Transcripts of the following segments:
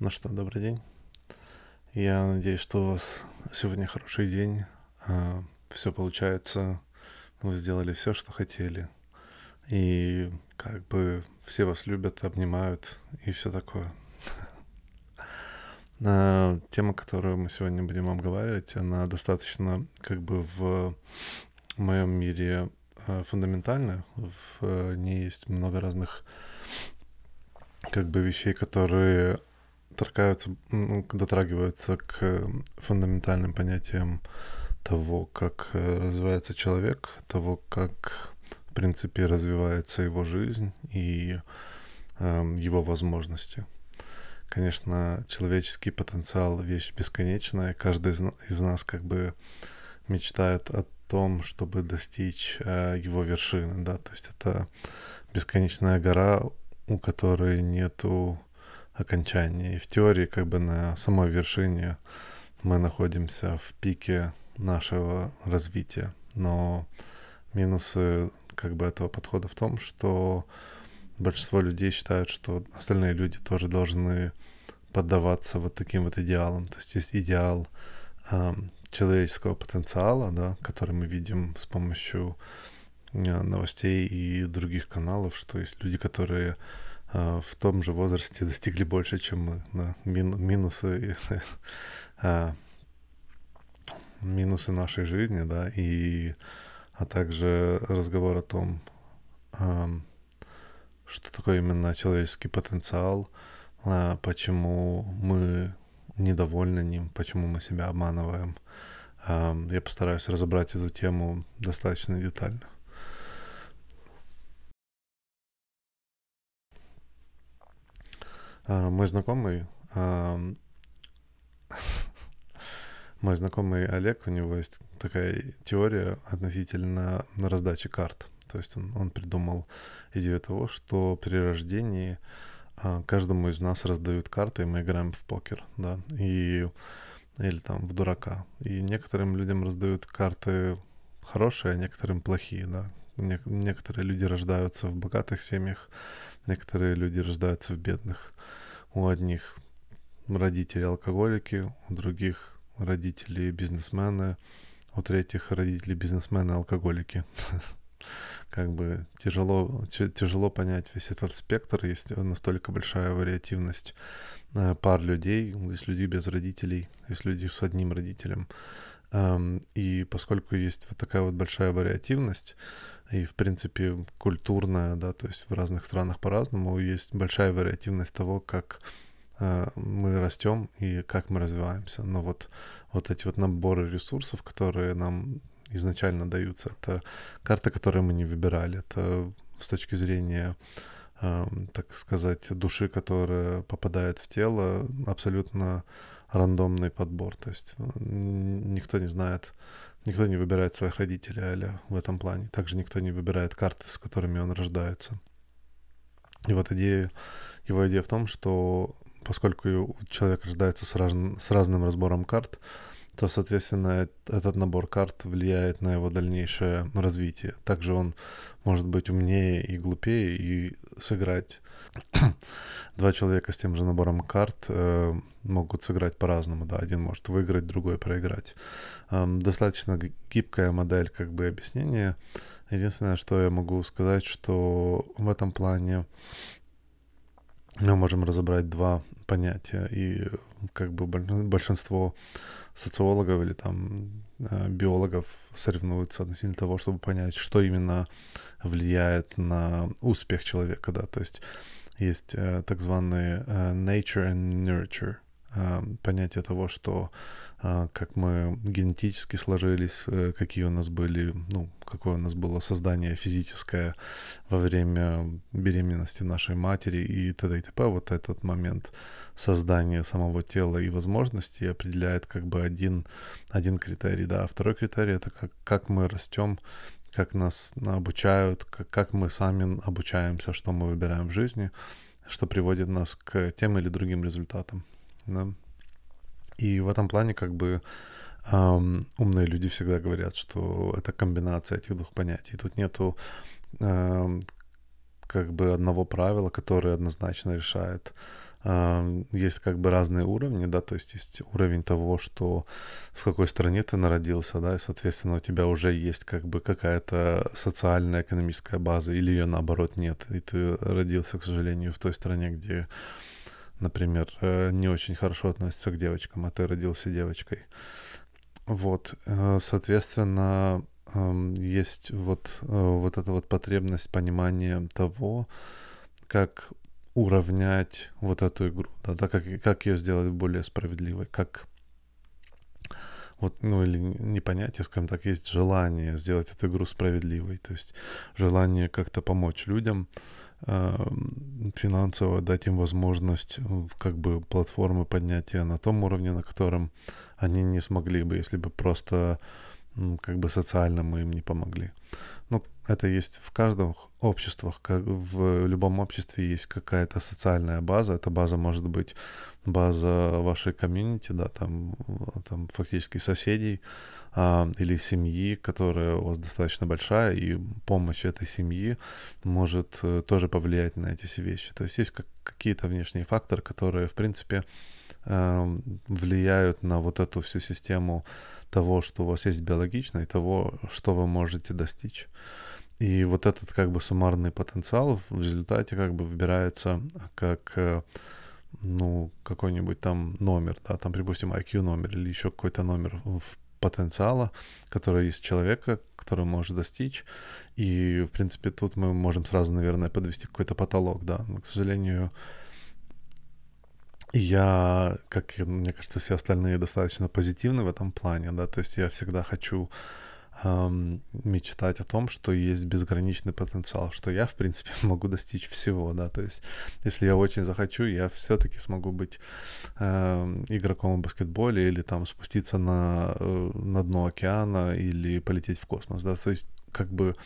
Ну что, добрый день. Я надеюсь, что у вас сегодня хороший день. А, все получается. Вы сделали все, что хотели. И как бы все вас любят, обнимают и все такое. А, тема, которую мы сегодня будем обговаривать, она достаточно как бы в моем мире а, фундаментальная. В ней есть много разных как бы вещей, которые торкаются, ну, дотрагиваются к фундаментальным понятиям того, как э, развивается человек, того, как, в принципе, развивается его жизнь и э, его возможности. Конечно, человеческий потенциал — вещь бесконечная. Каждый из нас как бы мечтает о том, чтобы достичь э, его вершины, да, то есть это бесконечная гора, у которой нету окончания. И в теории как бы на самой вершине мы находимся в пике нашего развития. Но минусы как бы этого подхода в том, что большинство людей считают, что остальные люди тоже должны поддаваться вот таким вот идеалам. То есть есть идеал э, человеческого потенциала, да, который мы видим с помощью э, новостей и других каналов, что есть люди, которые в том же возрасте достигли больше, чем мы. Да. Мин, минусы, а, минусы нашей жизни, да, и а также разговор о том, а, что такое именно человеческий потенциал, а, почему мы недовольны ним, почему мы себя обманываем. А, я постараюсь разобрать эту тему достаточно детально. Мой знакомый, мой знакомый Олег, у него есть такая теория относительно раздачи карт. То есть он, он придумал идею того, что при рождении а, каждому из нас раздают карты, и мы играем в покер, да, и или там в дурака. И некоторым людям раздают карты хорошие, а некоторым плохие, да. Не- некоторые люди рождаются в богатых семьях, некоторые люди рождаются в бедных. У одних родители алкоголики, у других родители бизнесмены, у третьих родители бизнесмены алкоголики. Как бы тяжело, тяжело понять весь этот спектр, есть настолько большая вариативность э, пар людей, есть люди без родителей, есть люди с одним родителем. Эм, и поскольку есть вот такая вот большая вариативность, и, в принципе, культурная, да, то есть в разных странах по-разному, есть большая вариативность того, как э, мы растем и как мы развиваемся. Но вот, вот эти вот наборы ресурсов, которые нам изначально даются, это карты, которые мы не выбирали, это с точки зрения э, так сказать, души, которая попадает в тело, абсолютно рандомный подбор. То есть э, никто не знает, никто не выбирает своих родителей Аля в этом плане. Также никто не выбирает карты, с которыми он рождается. И вот идея, его идея в том, что поскольку человек рождается с, раз, с разным разбором карт, то, соответственно, этот набор карт влияет на его дальнейшее развитие. Также он может быть умнее и глупее и сыграть. Два человека с тем же набором карт э, могут сыграть по-разному. Да, один может выиграть, другой проиграть. Э, достаточно гибкая модель как бы объяснения. Единственное, что я могу сказать, что в этом плане мы можем разобрать два понятия, и как бы большинство социологов или там э, биологов соревнуются относительно того, чтобы понять, что именно влияет на успех человека, да, то есть есть э, так званые э, nature and nurture, понятие того, что э, как мы генетически сложились, э, какие у нас были, ну, какое у нас было создание физическое во время беременности нашей матери и т.д. и т.п. Вот этот момент создания самого тела и возможностей определяет как бы один, один критерий, да. А второй критерий — это как, как мы растем, как нас обучают, как, как мы сами обучаемся, что мы выбираем в жизни, что приводит нас к тем или другим результатам. Да? И в этом плане как бы эм, умные люди всегда говорят, что это комбинация этих двух понятий. Тут нету эм, как бы одного правила, которое однозначно решает есть как бы разные уровни, да, то есть есть уровень того, что в какой стране ты народился, да, и, соответственно, у тебя уже есть как бы какая-то социальная, экономическая база, или ее наоборот нет, и ты родился, к сожалению, в той стране, где, например, э, не очень хорошо относятся к девочкам, а ты родился девочкой. Вот, э, соответственно, есть вот, э, вот эта вот потребность понимания того, как уравнять вот эту игру, да, да как, как ее сделать более справедливой, как вот, ну или не понятие, скажем так, есть желание сделать эту игру справедливой, то есть желание как-то помочь людям, финансово дать им возможность как бы платформы поднятия на том уровне, на котором они не смогли бы, если бы просто как бы социально мы им не помогли. Ну, это есть в каждом обществах, как в любом обществе есть какая-то социальная база. Эта база может быть база вашей комьюнити, да, там, там фактически соседей а, или семьи, которая у вас достаточно большая, и помощь этой семьи может э, тоже повлиять на эти все вещи. То есть есть как, какие-то внешние факторы, которые, в принципе, э, влияют на вот эту всю систему того, что у вас есть биологично, и того, что вы можете достичь. И вот этот как бы суммарный потенциал в результате как бы выбирается как э, ну, какой-нибудь там номер, да, там, допустим, IQ номер или еще какой-то номер в потенциала, который есть человека, который может достичь. И, в принципе, тут мы можем сразу, наверное, подвести какой-то потолок, да. Но, к сожалению, я, как, мне кажется, все остальные достаточно позитивны в этом плане, да, то есть я всегда хочу мечтать о том, что есть безграничный потенциал, что я, в принципе, могу достичь всего, да, то есть если я очень захочу, я все-таки смогу быть эм, игроком в баскетболе или там спуститься на, э, на дно океана или полететь в космос, да, то есть как бы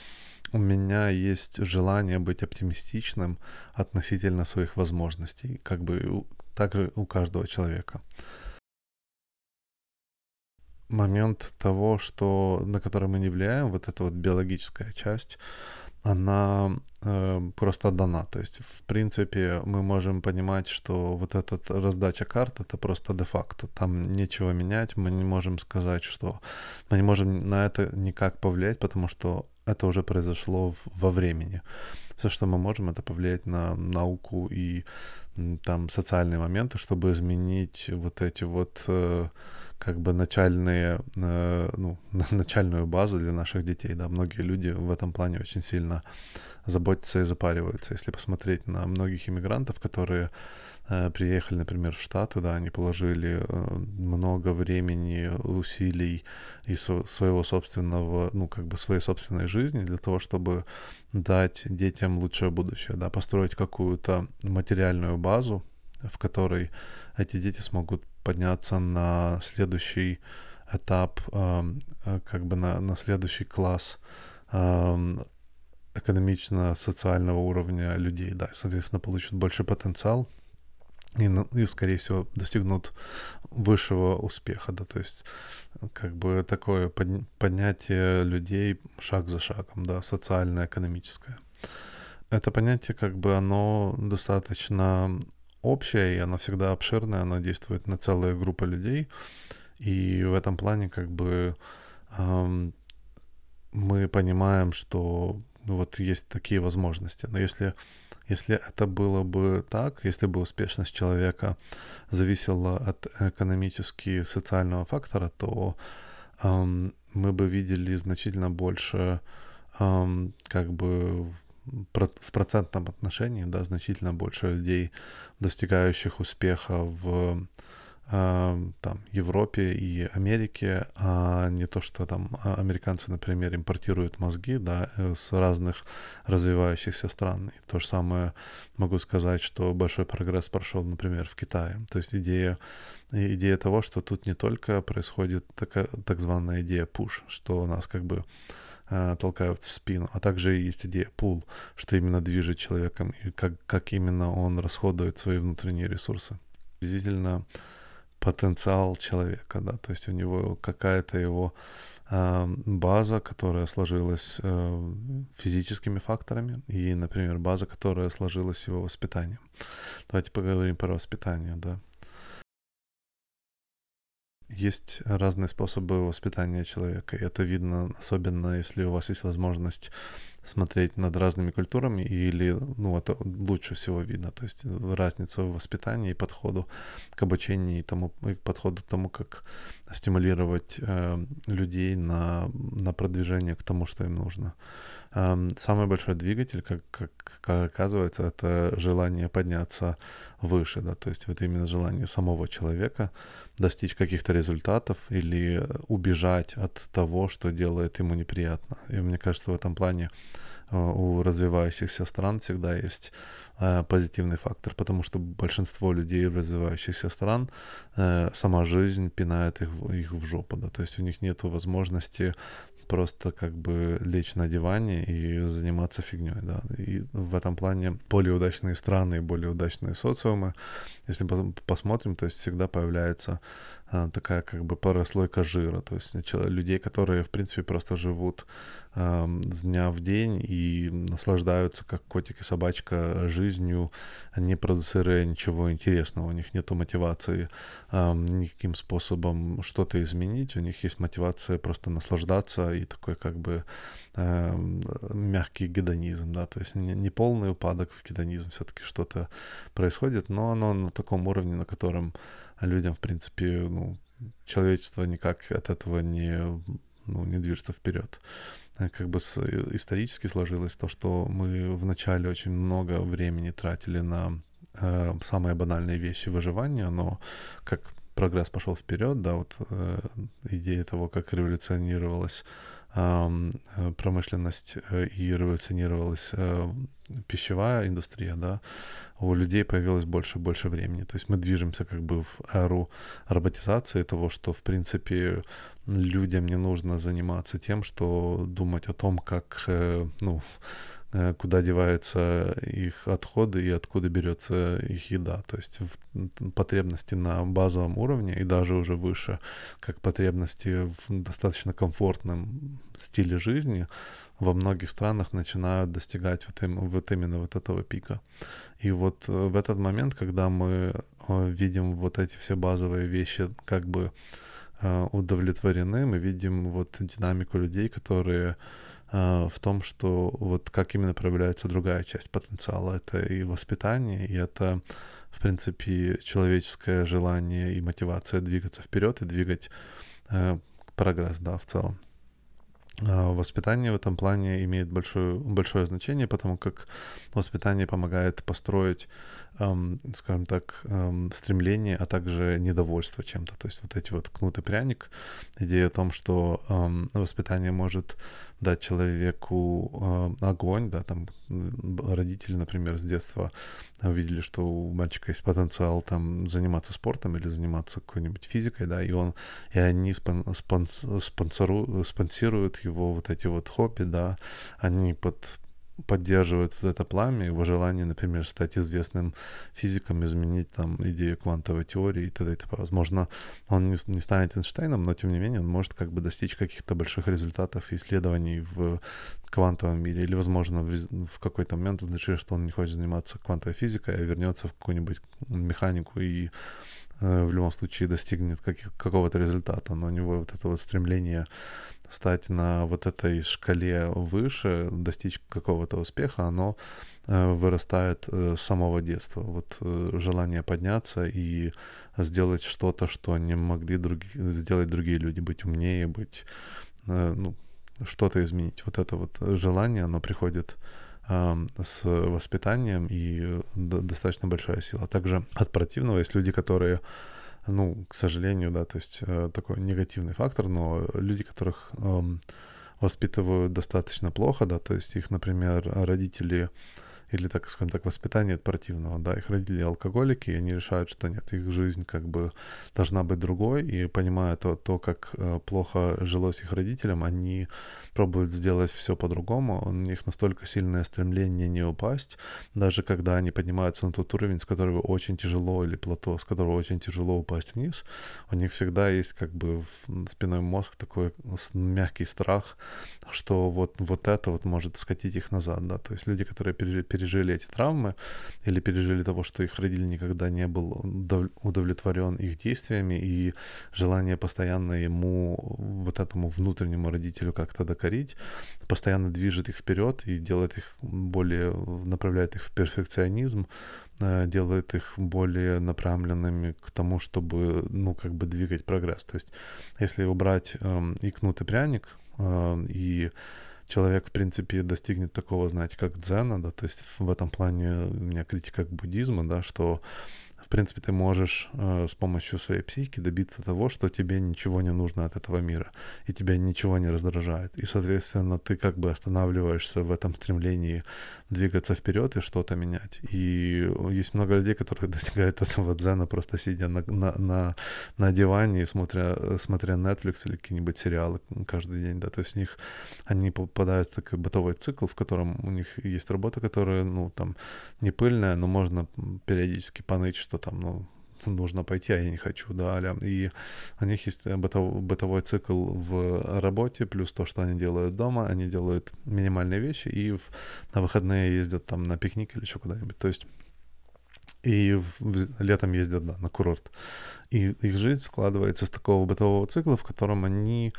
у меня есть желание быть оптимистичным относительно своих возможностей, как бы также у каждого человека момент того, что, на который мы не влияем, вот эта вот биологическая часть, она э, просто дана. То есть, в принципе, мы можем понимать, что вот эта раздача карт это просто де-факто. Там нечего менять, мы не можем сказать, что мы не можем на это никак повлиять, потому что это уже произошло в, во времени. Все, что мы можем, это повлиять на науку и там социальные моменты, чтобы изменить вот эти вот э, как бы начальные, э, ну, начальную базу для наших детей, да, многие люди в этом плане очень сильно заботятся и запариваются. Если посмотреть на многих иммигрантов, которые э, приехали, например, в Штаты, да, они положили э, много времени, усилий и своего собственного, ну, как бы своей собственной жизни для того, чтобы дать детям лучшее будущее, да, построить какую-то материальную базу, в которой эти дети смогут подняться на следующий этап, э, как бы на, на следующий класс э, экономично-социального уровня людей, да, соответственно, получат больше потенциал и, и, скорее всего, достигнут высшего успеха, да, то есть как бы такое поднятие людей шаг за шагом, да, социально-экономическое. Это понятие, как бы, оно достаточно общее, и оно всегда обширное, оно действует на целые группы людей. И в этом плане как бы эм, мы понимаем, что ну, вот есть такие возможности. Но если, если это было бы так, если бы успешность человека зависела от экономически социального фактора, то эм, мы бы видели значительно больше эм, как бы в процентном отношении, да, значительно больше людей, достигающих успеха в э, там, Европе и Америке, а не то, что там а, американцы, например, импортируют мозги, да, э, с разных развивающихся стран. И то же самое могу сказать, что большой прогресс прошел, например, в Китае. То есть идея, идея того, что тут не только происходит так, так званая идея push, что у нас как бы толкают в спину, а также есть идея пул, что именно движет человеком и как, как именно он расходует свои внутренние ресурсы. Приблизительно потенциал человека, да, то есть у него какая-то его база, которая сложилась э, физическими факторами, и, например, база, которая сложилась его воспитанием. Давайте поговорим про воспитание, да. Есть разные способы воспитания человека, и это видно, особенно если у вас есть возможность смотреть над разными культурами, или, ну, это лучше всего видно, то есть разница в воспитании и подходу к обучению и тому, и подходу к тому, как стимулировать э, людей на, на продвижение к тому, что им нужно. Самый большой двигатель, как, как, как оказывается, это желание подняться выше, да, то есть это именно желание самого человека достичь каких-то результатов или убежать от того, что делает ему неприятно. И мне кажется, в этом плане э, у развивающихся стран всегда есть э, позитивный фактор, потому что большинство людей в развивающихся стран э, сама жизнь пинает их, их в жопу, да, то есть у них нет возможности просто как бы лечь на диване и заниматься фигней, да. И в этом плане более удачные страны и более удачные социумы, если посмотрим, то есть всегда появляется а, такая как бы прослойка жира, то есть людей, которые, в принципе, просто живут с дня в день и наслаждаются, как котик и собачка, жизнью, не продуцируя ничего интересного, у них нет мотивации никаким способом что-то изменить, у них есть мотивация просто наслаждаться и такой как бы э, мягкий гедонизм, да, то есть не, не полный упадок в гедонизм, все-таки что-то происходит, но оно на таком уровне, на котором людям, в принципе, ну, человечество никак от этого не, ну, не движется вперед. Э, как бы с, исторически сложилось то, что мы вначале очень много времени тратили на э, самые банальные вещи выживания, но как прогресс пошел вперед, да, вот э, идея того, как революционировалась промышленность э, и революционировалась э, пищевая индустрия, да, у людей появилось больше и больше времени. То есть мы движемся как бы в эру роботизации того, что, в принципе, людям не нужно заниматься тем, что думать о том, как, э, ну, э, куда деваются их отходы и откуда берется их еда. То есть потребности на базовом уровне и даже уже выше, как потребности в достаточно комфортном стиле жизни, во многих странах начинают достигать вот, им, вот именно вот этого пика. И вот э, в этот момент, когда мы э, видим вот эти все базовые вещи как бы э, удовлетворены, мы видим вот динамику людей, которые в том, что вот как именно проявляется другая часть потенциала. Это и воспитание, и это, в принципе, человеческое желание и мотивация двигаться вперед и двигать прогресс, да, в целом. А, воспитание в этом плане имеет большое, большое значение, потому как воспитание помогает построить, скажем так, стремление, а также недовольство чем-то. То есть вот эти вот кнут и пряник, идея о том, что воспитание может дать человеку э, огонь, да, там родители, например, с детства увидели, что у мальчика есть потенциал там заниматься спортом или заниматься какой-нибудь физикой, да, и он, и они спон, спонс, спонсору, спонсируют его вот эти вот хобби, да, они под поддерживает вот это пламя, его желание, например, стать известным физиком, изменить там идею квантовой теории и т.д. и т.п. Возможно, он не, не станет Эйнштейном, но тем не менее он может как бы достичь каких-то больших результатов и исследований в квантовом мире. Или, возможно, в, в какой-то момент он решит, что он не хочет заниматься квантовой физикой, а вернется в какую-нибудь механику и э, в любом случае достигнет каких, какого-то результата. Но у него вот это вот стремление стать на вот этой шкале выше, достичь какого-то успеха, оно э, вырастает э, с самого детства. Вот э, желание подняться и сделать что-то, что не могли други, сделать другие люди, быть умнее, быть, ну, что-то изменить. Вот это вот желание, оно приходит с воспитанием и достаточно большая сила. Также от противного есть люди, которые ну, к сожалению, да, то есть э, такой негативный фактор, но люди, которых э, воспитывают достаточно плохо, да, то есть их, например, родители или, так скажем так, воспитание от противного, да, их родители алкоголики, и они решают, что нет, их жизнь как бы должна быть другой, и понимая то, то как э, плохо жилось их родителям, они пробуют сделать все по-другому, у них настолько сильное стремление не упасть, даже когда они поднимаются на тот уровень, с которого очень тяжело, или плато, с которого очень тяжело упасть вниз, у них всегда есть как бы в спиной мозг такой мягкий страх, что вот, вот это вот может скатить их назад, да, то есть люди, которые пережили эти травмы или пережили того, что их родитель никогда не был удовлетворен их действиями и желание постоянно ему, вот этому внутреннему родителю как-то докорить, постоянно движет их вперед и делает их более, направляет их в перфекционизм, э, делает их более направленными к тому, чтобы, ну, как бы двигать прогресс. То есть, если убрать э, и кнут и пряник, э, и человек, в принципе, достигнет такого, знаете, как дзена, да, то есть в этом плане у меня критика к буддизму, да, что принципе, ты можешь э, с помощью своей психики добиться того, что тебе ничего не нужно от этого мира, и тебя ничего не раздражает. И, соответственно, ты как бы останавливаешься в этом стремлении двигаться вперед и что-то менять. И есть много людей, которые достигают этого дзена, просто сидя на, на, на, на диване и смотря, смотря Netflix или какие-нибудь сериалы каждый день, да, то есть у них они попадают в такой бытовой цикл, в котором у них есть работа, которая, ну, там, не пыльная, но можно периодически поныть, что там, ну, нужно пойти, а я не хочу, да, аля. И у них есть бытовой, бытовой цикл в работе, плюс то, что они делают дома, они делают минимальные вещи и в, на выходные ездят там на пикник или еще куда-нибудь. То есть и в, в, летом ездят, да, на курорт. И их жизнь складывается из такого бытового цикла, в котором они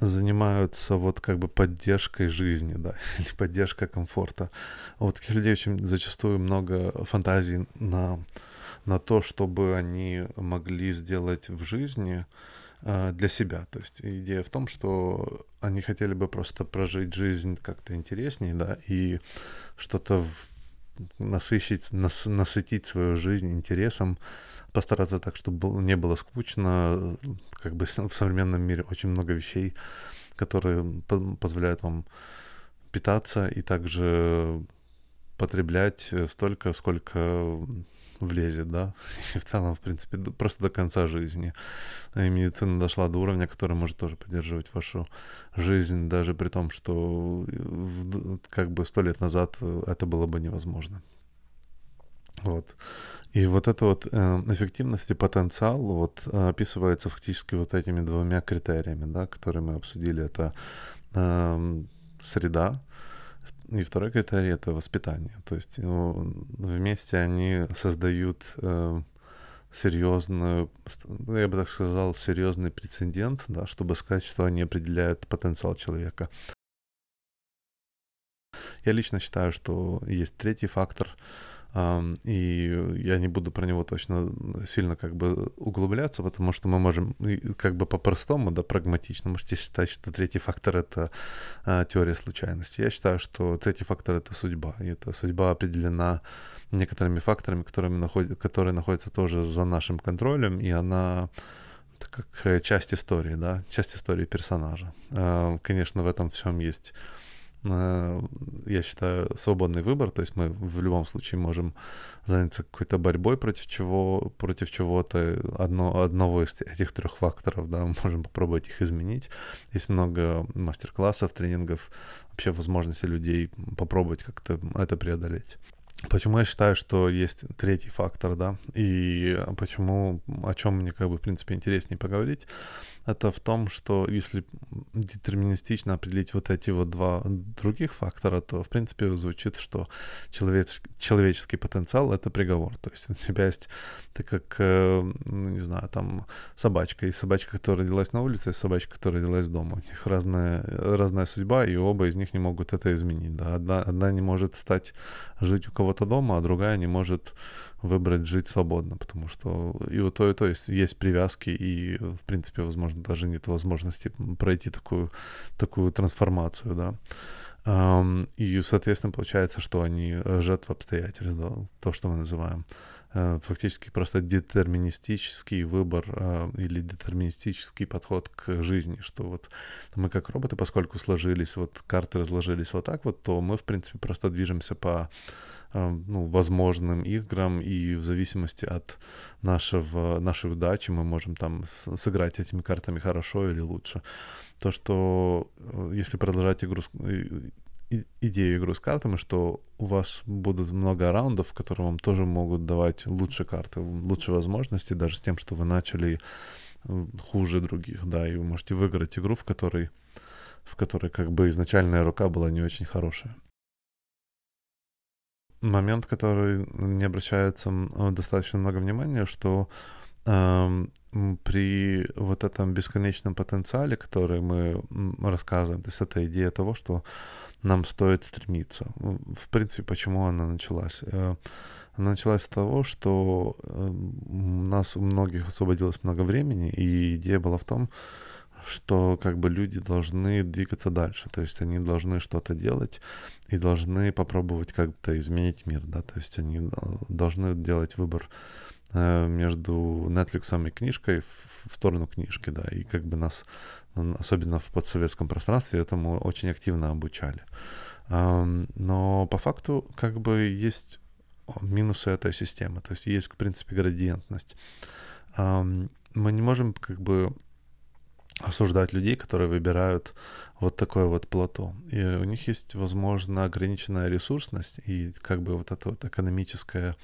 занимаются вот как бы поддержкой жизни, да, или поддержкой комфорта. У таких людей очень зачастую много фантазий на на то, чтобы они могли сделать в жизни э, для себя. То есть идея в том, что они хотели бы просто прожить жизнь как-то интереснее, да, и что-то насыщить, нас, насытить свою жизнь интересом, постараться так, чтобы не было скучно. Как бы в современном мире очень много вещей, которые позволяют вам питаться и также потреблять столько, сколько влезет, да, и в целом, в принципе, просто до конца жизни. И медицина дошла до уровня, который может тоже поддерживать вашу жизнь, даже при том, что как бы сто лет назад э, это было бы невозможно. Вот. И вот эта вот э, эффективность и потенциал вот описывается фактически вот этими двумя критериями, да, которые мы обсудили. Это э, среда, и второй критерий — это воспитание. То есть ну, вместе они создают э, серьезную, я бы так сказал, серьезный прецедент, да, чтобы сказать, что они определяют потенциал человека. Я лично считаю, что есть третий фактор — и я не буду про него точно сильно как бы углубляться, потому что мы можем как бы по-простому, да, прагматично, можете считать, что третий фактор — это а, теория случайности. Я считаю, что третий фактор — это судьба, и эта судьба определена некоторыми факторами, которыми находят, которые находятся тоже за нашим контролем, и она как часть истории, да, часть истории персонажа. Конечно, в этом всем есть Э, я считаю, свободный выбор, то есть мы в любом случае можем заняться какой-то борьбой против чего, против чего-то, одно, одного из этих трех факторов, да, мы можем попробовать их изменить. Есть много мастер-классов, тренингов, вообще возможности людей попробовать как-то это преодолеть. Почему я считаю, что есть третий фактор, да, и почему, о чем мне, как бы, в принципе, интереснее поговорить, это в том, что если детерминистично определить вот эти вот два других фактора, то, в принципе, звучит, что человеч, человеческий потенциал — это приговор. То есть у тебя есть, ты как, э, не знаю, там, собачка, и собачка, которая родилась на улице, и собачка, которая родилась дома. У них разная, разная судьба, и оба из них не могут это изменить. Да? Одна, одна не может стать жить у кого-то дома, а другая не может выбрать жить свободно, потому что и у то, и то есть, есть привязки, и, в принципе, возможно, даже нет возможности пройти такую, такую трансформацию, да. И, соответственно, получается, что они жертвы обстоятельств, да, то, что мы называем. Э, фактически просто детерминистический выбор э, или детерминистический подход к жизни, что вот мы как роботы, поскольку сложились, вот карты разложились вот так вот, то мы, в принципе, просто движемся по ну, возможным играм, и в зависимости от нашего, нашей удачи мы можем там сыграть этими картами хорошо или лучше. То, что если продолжать игру идею игры с картами, что у вас будут много раундов, которые вам тоже могут давать лучшие карты, лучшие возможности, даже с тем, что вы начали хуже других, да, и вы можете выиграть игру, в которой, в которой как бы изначальная рука была не очень хорошая. Момент, который не обращается достаточно много внимания, что э, при вот этом бесконечном потенциале, который мы рассказываем, то есть это идея того, что нам стоит стремиться. В принципе, почему она началась? Э, она началась с того, что э, у нас у многих освободилось много времени, и идея была в том, что как бы люди должны двигаться дальше, то есть они должны что-то делать и должны попробовать как-то изменить мир, да, то есть они э, должны делать выбор между Netflix и книжкой в сторону книжки, да, и как бы нас особенно в подсоветском пространстве, этому очень активно обучали. Но по факту как бы есть минусы этой системы, то есть есть, в принципе, градиентность. Мы не можем как бы осуждать людей, которые выбирают вот такое вот плато. И у них есть, возможно, ограниченная ресурсность и как бы вот это вот экономическое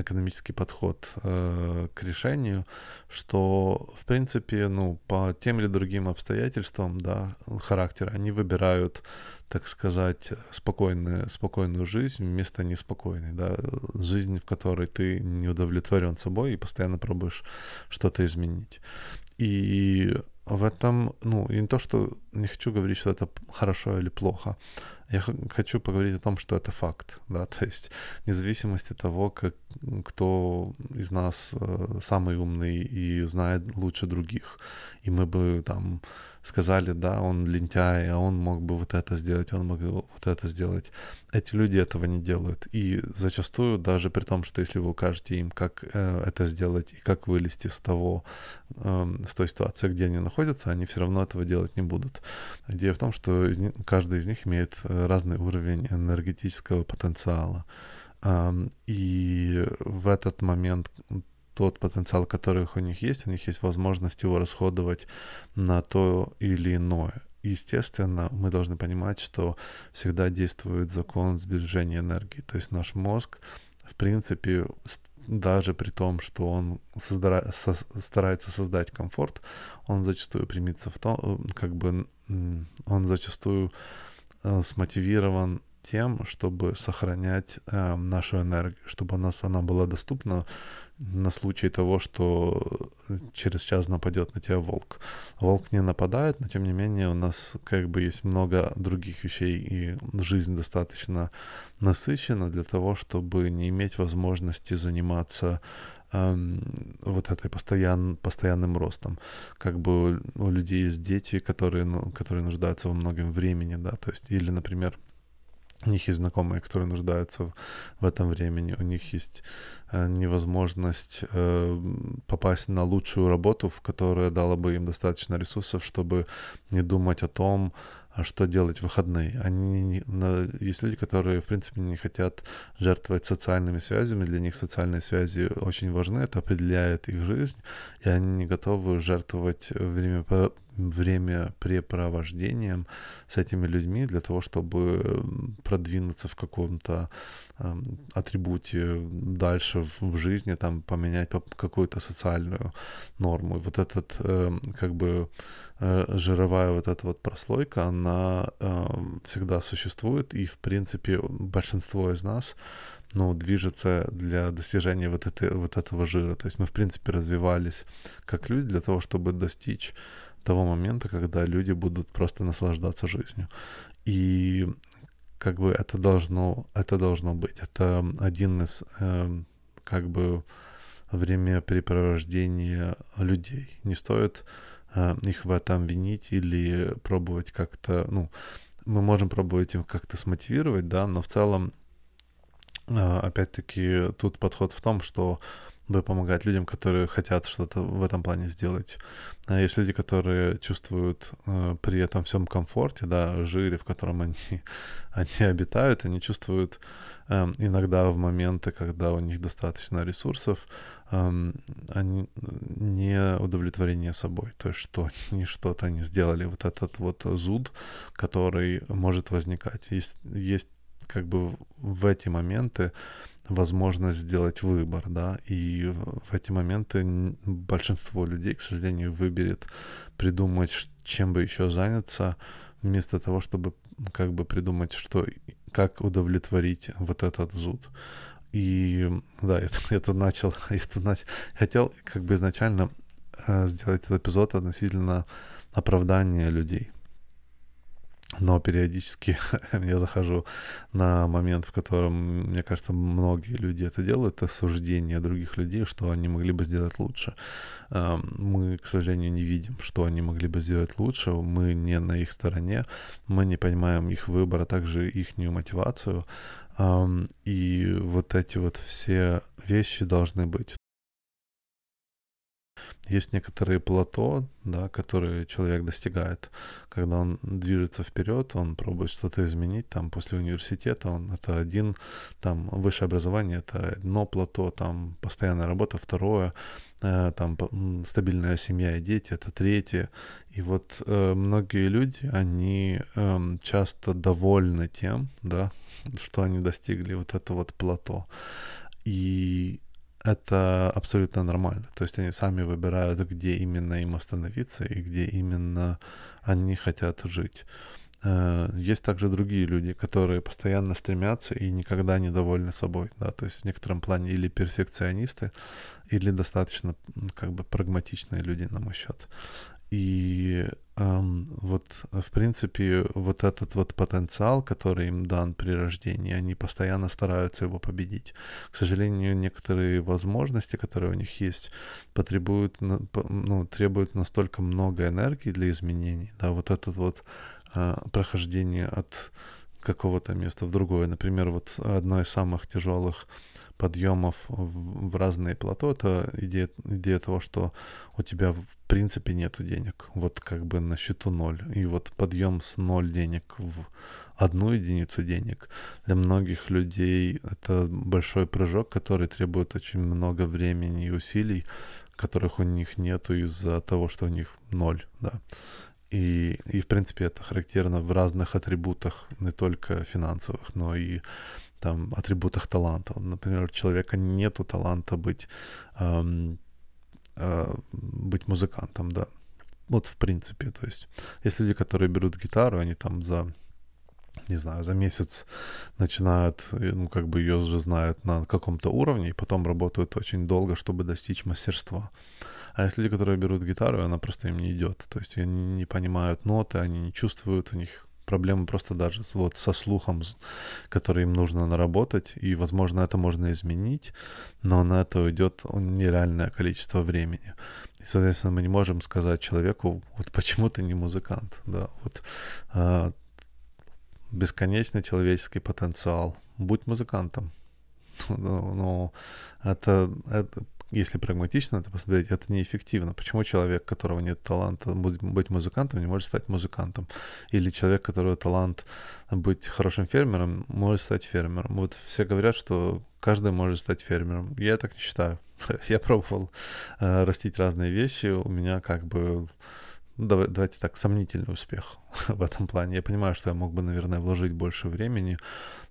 экономический подход э, к решению, что, в принципе, ну, по тем или другим обстоятельствам, да, характера, они выбирают, так сказать, спокойную, спокойную жизнь вместо неспокойной, да, жизнь, в которой ты не удовлетворен собой и постоянно пробуешь что-то изменить. И в этом, ну, не то, что не хочу говорить, что это хорошо или плохо. Я хочу поговорить о том, что это факт, да, то есть вне зависимости от того, как, кто из нас э, самый умный и знает лучше других, и мы бы там сказали, да, он лентяй, а он мог бы вот это сделать, он мог вот это сделать. Эти люди этого не делают. И зачастую, даже при том, что если вы укажете им, как э, это сделать и как вылезти с того, э, с той ситуации, где они находятся, они все равно этого делать не будут. Идея в том, что из них, каждый из них имеет э, разный уровень энергетического потенциала. И в этот момент тот потенциал, который у них есть, у них есть возможность его расходовать на то или иное. Естественно, мы должны понимать, что всегда действует закон сбережения энергии. То есть наш мозг, в принципе, даже при том, что он созда- со- старается создать комфорт, он зачастую примется в том, как бы он зачастую э, смотивирован тем, чтобы сохранять э, нашу энергию, чтобы у нас она была доступна на случай того, что через час нападет на тебя волк. Волк не нападает, но тем не менее у нас как бы есть много других вещей, и жизнь достаточно насыщена для того, чтобы не иметь возможности заниматься эм, вот этой постоян, постоянным ростом. Как бы у людей есть дети, которые, ну, которые нуждаются во многом времени, да, то есть, или, например, у них есть знакомые, которые нуждаются в этом времени, у них есть э, невозможность э, попасть на лучшую работу, в которая дала бы им достаточно ресурсов, чтобы не думать о том, а что делать в выходные. Они есть люди, которые, в принципе, не хотят жертвовать социальными связями. Для них социальные связи очень важны, это определяет их жизнь, и они не готовы жертвовать время, времяпрепровождением с этими людьми для того, чтобы продвинуться в каком-то э, атрибуте дальше в, в жизни, там поменять какую-то социальную норму. И вот этот э, как бы Э, жировая вот эта вот прослойка, она э, всегда существует, и, в принципе, большинство из нас, ну, движется для достижения вот, этой, вот этого жира. То есть мы, в принципе, развивались как люди для того, чтобы достичь того момента, когда люди будут просто наслаждаться жизнью. И как бы это должно, это должно быть. Это один из э, как бы времяпрепровождения людей. Не стоит Э, их в этом винить или пробовать как-то, ну, мы можем пробовать им как-то смотивировать, да, но в целом а, опять-таки, тут подход в том, что бы помогать людям, которые хотят что-то в этом плане сделать. А есть люди, которые чувствуют э, при этом всем комфорте, да, жире, в котором они, они обитают, они чувствуют э, иногда в моменты, когда у них достаточно ресурсов, э, они не удовлетворение собой, то есть что они что-то не сделали, вот этот вот зуд, который может возникать. Есть, есть как бы в эти моменты возможность сделать выбор, да, и в эти моменты большинство людей, к сожалению, выберет придумать, чем бы еще заняться, вместо того, чтобы как бы придумать, что, как удовлетворить вот этот зуд. И да, это, это начал, это начал, хотел как бы изначально э, сделать этот эпизод относительно оправдания людей но периодически я захожу на момент, в котором, мне кажется, многие люди это делают, это суждение других людей, что они могли бы сделать лучше. Мы, к сожалению, не видим, что они могли бы сделать лучше, мы не на их стороне, мы не понимаем их выбор, а также их мотивацию, и вот эти вот все вещи должны быть. Есть некоторые плато, да, которые человек достигает, когда он движется вперед, он пробует что-то изменить, там после университета он это один, там высшее образование это одно плато, там постоянная работа второе, э, там стабильная семья и дети это третье. И вот э, многие люди, они э, часто довольны тем, да, что они достигли вот это вот плато. И это абсолютно нормально. То есть они сами выбирают, где именно им остановиться и где именно они хотят жить. Э, есть также другие люди, которые постоянно стремятся и никогда не довольны собой, да, то есть в некотором плане или перфекционисты, или достаточно как бы прагматичные люди, на мой счет. И эм, вот, в принципе, вот этот вот потенциал, который им дан при рождении, они постоянно стараются его победить. К сожалению, некоторые возможности, которые у них есть, потребуют, ну, требуют настолько много энергии для изменений. Да, вот этот вот э, прохождение от какого-то места в другое. Например, вот одно из самых тяжелых подъемов в, в разные плато, это идея, идея того, что у тебя в принципе нету денег. Вот как бы на счету ноль. И вот подъем с ноль денег в одну единицу денег для многих людей это большой прыжок, который требует очень много времени и усилий, которых у них нету из-за того, что у них ноль, да. И, и, в принципе, это характерно в разных атрибутах, не только финансовых, но и там атрибутах таланта. Например, у человека нету таланта быть, эм, э, быть музыкантом, да. Вот в принципе, то есть есть люди, которые берут гитару, они там за не знаю, за месяц начинают, ну, как бы ее уже знают на каком-то уровне, и потом работают очень долго, чтобы достичь мастерства. А есть люди, которые берут гитару, и она просто им не идет. То есть они не понимают ноты, они не чувствуют, у них проблемы просто даже вот со слухом, который им нужно наработать, и, возможно, это можно изменить, но на это уйдет нереальное количество времени. И, соответственно, мы не можем сказать человеку, вот почему ты не музыкант, да, вот а, бесконечный человеческий потенциал, будь музыкантом. Но это, это если прагматично это посмотреть, это неэффективно. Почему человек, у которого нет таланта быть музыкантом, не может стать музыкантом? Или человек, у которого талант быть хорошим фермером, может стать фермером? Вот все говорят, что каждый может стать фермером. Я так не считаю. Я пробовал э, растить разные вещи. У меня как бы ну, давай, давайте так, сомнительный успех в этом плане. Я понимаю, что я мог бы, наверное, вложить больше времени,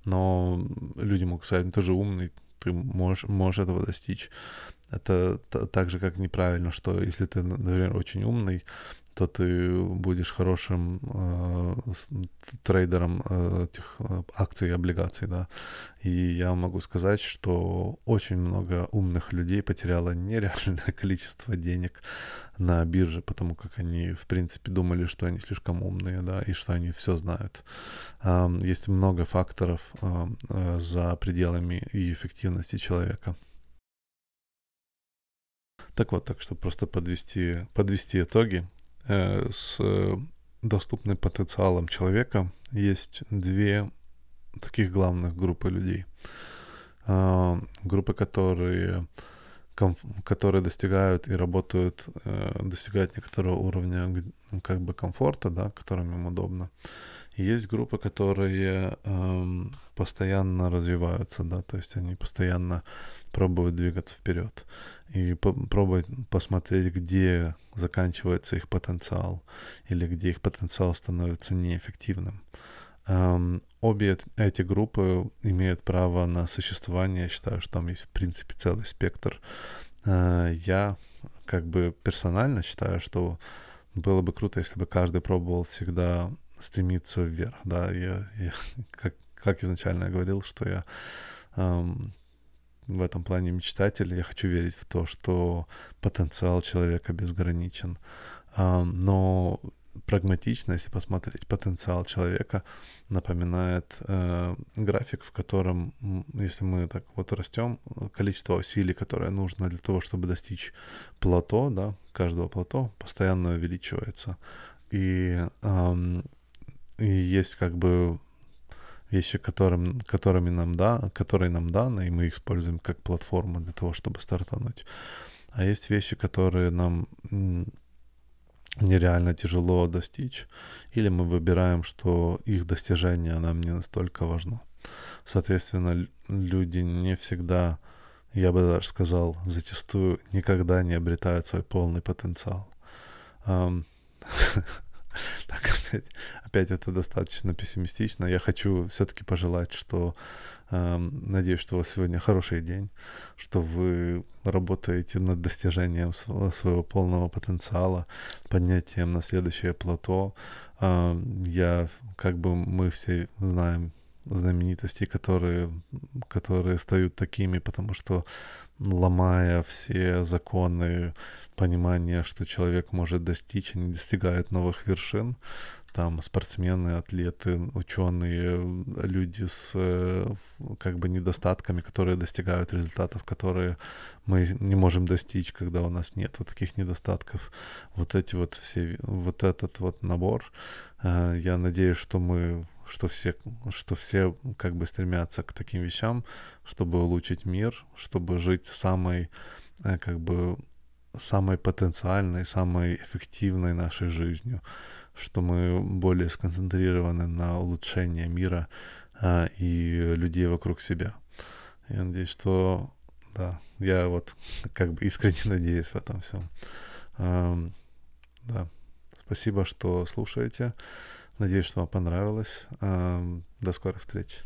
но люди могут сказать, ну, ты же умный, ты можешь, можешь этого достичь. Это так же, как неправильно, что если ты, например, очень умный, то ты будешь хорошим э, трейдером э, этих э, акций и облигаций, да. И я могу сказать, что очень много умных людей потеряло нереальное количество денег на бирже, потому как они, в принципе, думали, что они слишком умные, да, и что они все знают. Э, есть много факторов э, за пределами и эффективности человека. Так вот, так что просто подвести, подвести итоги. Э, с доступным потенциалом человека есть две таких главных группы людей. э, группы, которые которые достигают и работают, э, достигают некоторого уровня как бы комфорта, да, которым им удобно. Есть группы, которые эм, постоянно развиваются, да, то есть они постоянно пробуют двигаться вперед и пробуют посмотреть, где заканчивается их потенциал или где их потенциал становится неэффективным. Um, обе эти группы имеют право на существование. Я считаю, что там есть, в принципе, целый спектр. Uh, я как бы персонально считаю, что было бы круто, если бы каждый пробовал всегда стремиться вверх. Да, я, я как, как изначально говорил, что я um, в этом плане мечтатель. Я хочу верить в то, что потенциал человека безграничен. Um, но прагматично, если посмотреть, потенциал человека напоминает э, график, в котором, если мы так вот растем, количество усилий, которое нужно для того, чтобы достичь плато, да, каждого плато, постоянно увеличивается. И, э, и есть как бы вещи, которым, которыми нам да, которые нам даны, и мы их используем как платформу для того, чтобы стартануть. А есть вещи, которые нам нереально тяжело достичь, или мы выбираем, что их достижение нам не настолько важно. Соответственно, люди не всегда, я бы даже сказал, зачастую никогда не обретают свой полный потенциал. Так, опять, опять это достаточно пессимистично. Я хочу все-таки пожелать, что э, надеюсь, что у вас сегодня хороший день, что вы работаете над достижением своего, полного потенциала, поднятием на следующее плато. Э, я, как бы мы все знаем, знаменитостей, которые, которые стают такими, потому что ломая все законы понимания, что человек может достичь, они достигают новых вершин. Там спортсмены, атлеты, ученые, люди с как бы недостатками, которые достигают результатов, которые мы не можем достичь, когда у нас нет вот таких недостатков. Вот эти вот все, вот этот вот набор. Э, я надеюсь, что мы что все, что все как бы стремятся к таким вещам, чтобы улучшить мир, чтобы жить самой э, как бы самой потенциальной, самой эффективной нашей жизнью, что мы более сконцентрированы на улучшении мира а, и людей вокруг себя. Я надеюсь, что да, я вот как бы искренне надеюсь в этом всем. А, да, спасибо, что слушаете. Надеюсь, что вам понравилось. До скорых встреч.